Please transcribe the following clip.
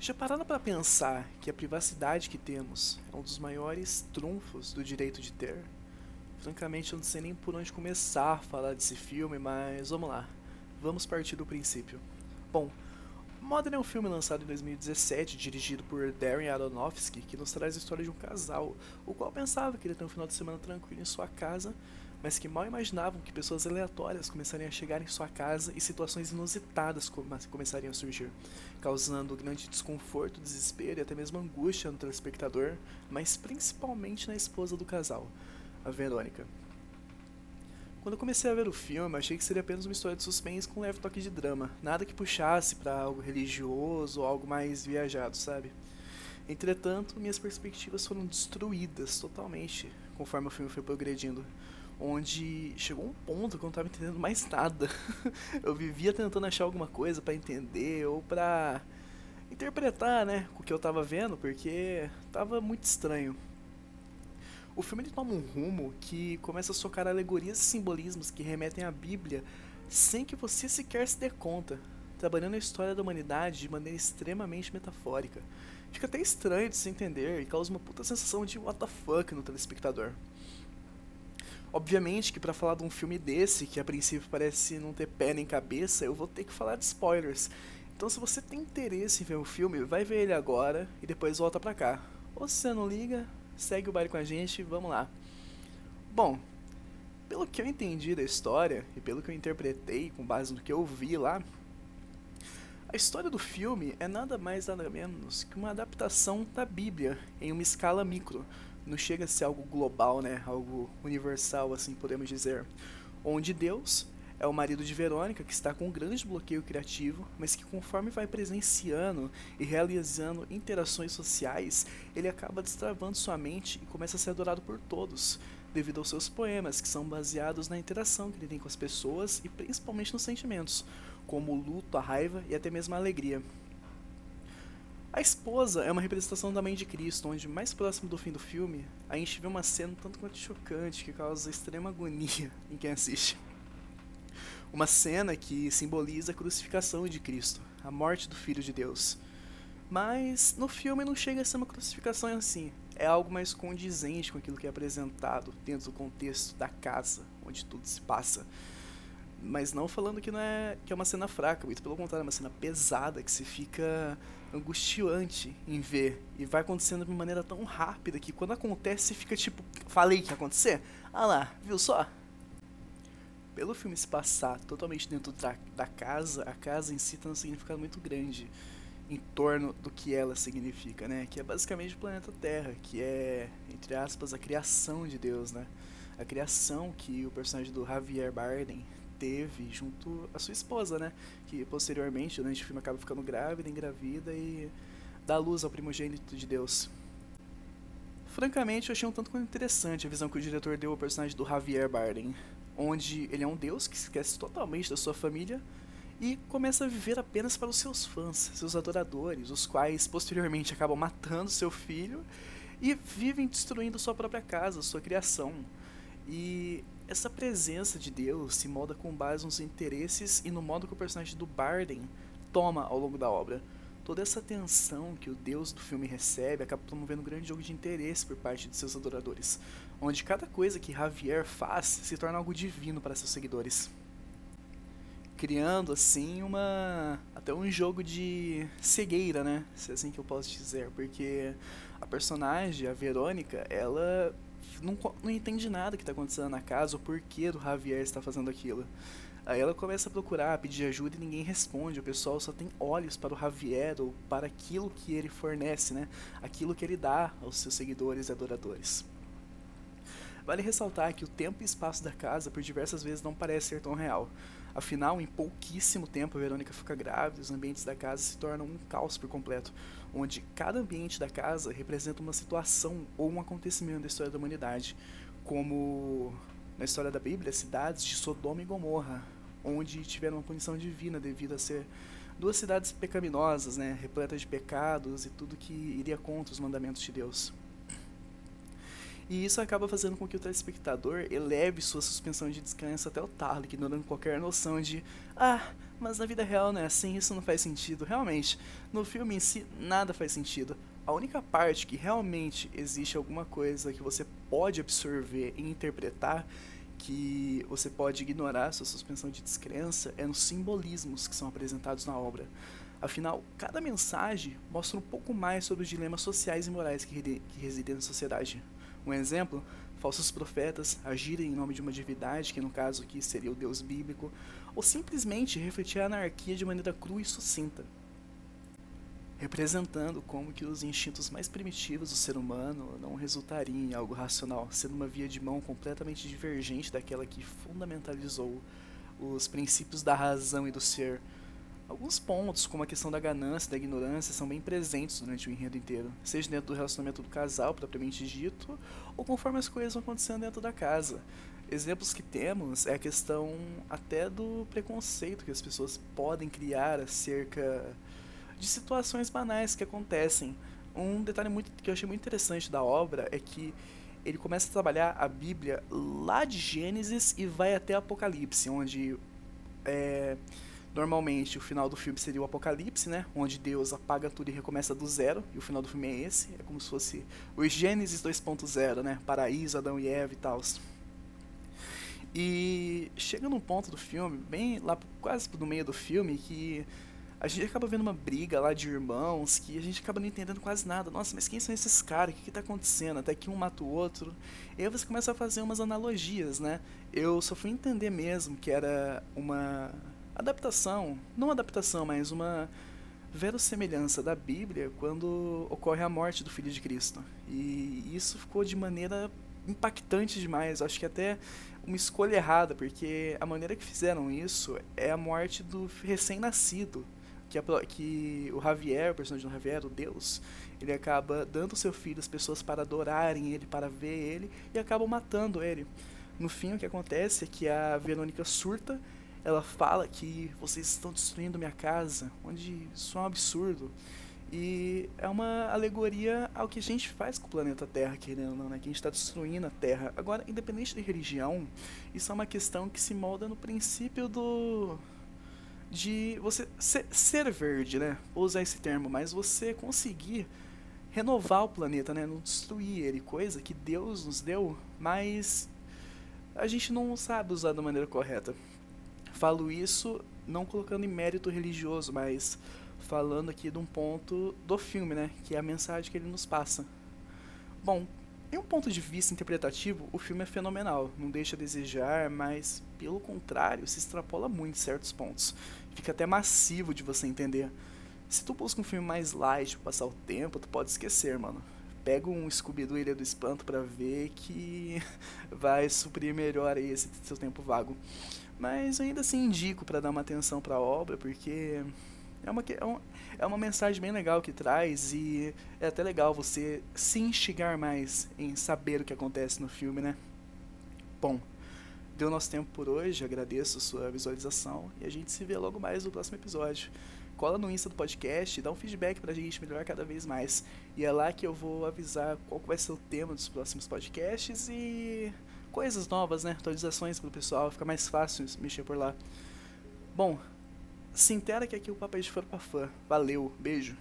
Já pararam para pensar que a privacidade que temos é um dos maiores trunfos do direito de ter? Francamente, eu não sei nem por onde começar a falar desse filme, mas vamos lá. Vamos partir do princípio. Bom, Modern é um filme lançado em 2017, dirigido por Darren Aronofsky, que nos traz a história de um casal, o qual pensava que iria ter um final de semana tranquilo em sua casa, mas que mal imaginavam que pessoas aleatórias começariam a chegar em sua casa e situações inusitadas começariam a surgir, causando grande desconforto, desespero e até mesmo angústia no telespectador, mas principalmente na esposa do casal, a Verônica. Quando eu comecei a ver o filme, achei que seria apenas uma história de suspense com um leve toque de drama, nada que puxasse para algo religioso ou algo mais viajado, sabe? Entretanto, minhas perspectivas foram destruídas totalmente conforme o filme foi progredindo onde chegou um ponto que eu não estava entendendo mais nada. eu vivia tentando achar alguma coisa para entender ou para interpretar, né, o que eu estava vendo, porque estava muito estranho. O filme ele toma um rumo que começa a socar alegorias e simbolismos que remetem à Bíblia sem que você sequer se dê conta, trabalhando a história da humanidade de maneira extremamente metafórica. Fica até estranho de se entender e causa uma puta sensação de what the fuck no telespectador. Obviamente que para falar de um filme desse, que a princípio parece não ter pé nem cabeça, eu vou ter que falar de spoilers. Então se você tem interesse em ver o filme, vai ver ele agora e depois volta pra cá. Ou se você não liga, segue o baile com a gente, vamos lá. Bom, pelo que eu entendi da história e pelo que eu interpretei com base no que eu vi lá, a história do filme é nada mais nada menos que uma adaptação da Bíblia em uma escala micro, não chega a ser algo global, né? Algo universal, assim podemos dizer. Onde Deus é o marido de Verônica, que está com um grande bloqueio criativo, mas que conforme vai presenciando e realizando interações sociais, ele acaba destravando sua mente e começa a ser adorado por todos, devido aos seus poemas, que são baseados na interação que ele tem com as pessoas e principalmente nos sentimentos, como o luto, a raiva e até mesmo a alegria. A esposa é uma representação da mãe de Cristo, onde mais próximo do fim do filme, a gente vê uma cena tanto quanto chocante que causa extrema agonia em quem assiste. Uma cena que simboliza a crucificação de Cristo, a morte do Filho de Deus. Mas no filme não chega a ser uma crucificação assim, é algo mais condizente com aquilo que é apresentado dentro do contexto da casa onde tudo se passa. Mas não falando que não é que é uma cena fraca, muito pelo contrário, é uma cena pesada que se fica angustiante em ver e vai acontecendo de uma maneira tão rápida que quando acontece você fica tipo, falei que ia acontecer? Ah lá, viu só? Pelo filme se passar totalmente dentro da, da casa, a casa em si tem um significado muito grande em torno do que ela significa, né? Que é basicamente o planeta Terra, que é, entre aspas, a criação de Deus, né? A criação que o personagem do Javier Bardem teve junto à sua esposa, né? Que posteriormente, durante o filme, acaba ficando grávida, engravida e dá luz ao primogênito de Deus. Francamente, eu achei um tanto quanto interessante a visão que o diretor deu ao personagem do Javier Bardem, onde ele é um deus que esquece totalmente da sua família e começa a viver apenas para os seus fãs, seus adoradores, os quais posteriormente acabam matando seu filho e vivem destruindo sua própria casa, sua criação. E essa presença de Deus se molda com base nos interesses e no modo que o personagem do Barden toma ao longo da obra. Toda essa atenção que o Deus do filme recebe acaba promovendo um grande jogo de interesse por parte de seus adoradores, onde cada coisa que Javier faz se torna algo divino para seus seguidores. Criando assim uma. até um jogo de cegueira, né? Se é assim que eu posso dizer. Porque a personagem, a Verônica, ela não, não entende nada que está acontecendo na casa, o porquê do Javier está fazendo aquilo. Aí ela começa a procurar, a pedir ajuda e ninguém responde. O pessoal só tem olhos para o Javier ou para aquilo que ele fornece, né? Aquilo que ele dá aos seus seguidores e adoradores. Vale ressaltar que o tempo e espaço da casa por diversas vezes não parece ser tão real. Afinal, em pouquíssimo tempo Verônica fica grávida e os ambientes da casa se tornam um caos por completo, onde cada ambiente da casa representa uma situação ou um acontecimento da história da humanidade, como na história da Bíblia, cidades de Sodoma e Gomorra, onde tiveram uma punição divina devido a ser duas cidades pecaminosas, né, repletas de pecados e tudo que iria contra os mandamentos de Deus. E isso acaba fazendo com que o telespectador eleve sua suspensão de descrença até o talo, ignorando qualquer noção de ah, mas na vida real não é assim, isso não faz sentido. Realmente, no filme em si, nada faz sentido. A única parte que realmente existe alguma coisa que você pode absorver e interpretar, que você pode ignorar sua suspensão de descrença, é nos simbolismos que são apresentados na obra. Afinal, cada mensagem mostra um pouco mais sobre os dilemas sociais e morais que, que residem na sociedade. Um exemplo, falsos profetas agirem em nome de uma divindade, que no caso aqui seria o Deus bíblico, ou simplesmente refletir a anarquia de maneira crua e sucinta, representando como que os instintos mais primitivos do ser humano não resultariam em algo racional, sendo uma via de mão completamente divergente daquela que fundamentalizou os princípios da razão e do ser, Alguns pontos, como a questão da ganância da ignorância, são bem presentes durante o enredo inteiro, seja dentro do relacionamento do casal, propriamente dito, ou conforme as coisas vão acontecendo dentro da casa. Exemplos que temos é a questão até do preconceito que as pessoas podem criar acerca de situações banais que acontecem. Um detalhe muito, que eu achei muito interessante da obra é que ele começa a trabalhar a Bíblia lá de Gênesis e vai até Apocalipse, onde é, Normalmente o final do filme seria o apocalipse, né? Onde Deus apaga tudo e recomeça do zero. E o final do filme é esse. É como se fosse o Gênesis 2.0, né? Paraíso, Adão e Eva e tal. E chega num ponto do filme, bem lá quase no meio do filme, que a gente acaba vendo uma briga lá de irmãos que a gente acaba não entendendo quase nada. Nossa, mas quem são esses caras? O que, que tá acontecendo? Até que um mata o outro. E aí você começa a fazer umas analogias, né? Eu só fui entender mesmo que era uma adaptação, não adaptação, mas uma verossemelhança da Bíblia quando ocorre a morte do Filho de Cristo. E isso ficou de maneira impactante demais. Acho que até uma escolha errada, porque a maneira que fizeram isso é a morte do recém-nascido. Que, que o Javier, o personagem do Javier, o Deus, ele acaba dando seu filho às pessoas para adorarem ele, para ver ele, e acabam matando ele. No fim, o que acontece é que a Verônica surta ela fala que vocês estão destruindo minha casa, onde isso é um absurdo. E é uma alegoria ao que a gente faz com o planeta Terra, querendo ou não, né? Que a gente está destruindo a Terra. Agora, independente de religião, isso é uma questão que se molda no princípio do. de você ser, ser verde, né? Vou usar esse termo, mas você conseguir renovar o planeta, né? Não destruir ele, coisa que Deus nos deu, mas a gente não sabe usar da maneira correta. Falo isso não colocando em mérito religioso, mas falando aqui de um ponto do filme, né? Que é a mensagem que ele nos passa. Bom, em um ponto de vista interpretativo, o filme é fenomenal, não deixa a desejar, mas pelo contrário, se extrapola muito em certos pontos. Fica até massivo de você entender. Se tu busca um filme mais light pra passar o tempo, tu pode esquecer, mano. Pega um Scooby-Doo Ilha do Espanto pra ver que vai suprir melhor esse seu tempo vago. Mas ainda assim indico para dar uma atenção para a obra, porque é uma, é, é uma mensagem bem legal que traz e é até legal você se instigar mais em saber o que acontece no filme, né? Bom, deu nosso tempo por hoje, agradeço sua visualização e a gente se vê logo mais no próximo episódio. Cola no Insta do podcast, dá um feedback pra gente melhorar cada vez mais. E é lá que eu vou avisar qual vai ser o tema dos próximos podcasts e coisas novas, né? Atualizações pro pessoal, fica mais fácil mexer por lá. Bom, se intera que aqui o papo é de fã pra fã. Valeu, beijo.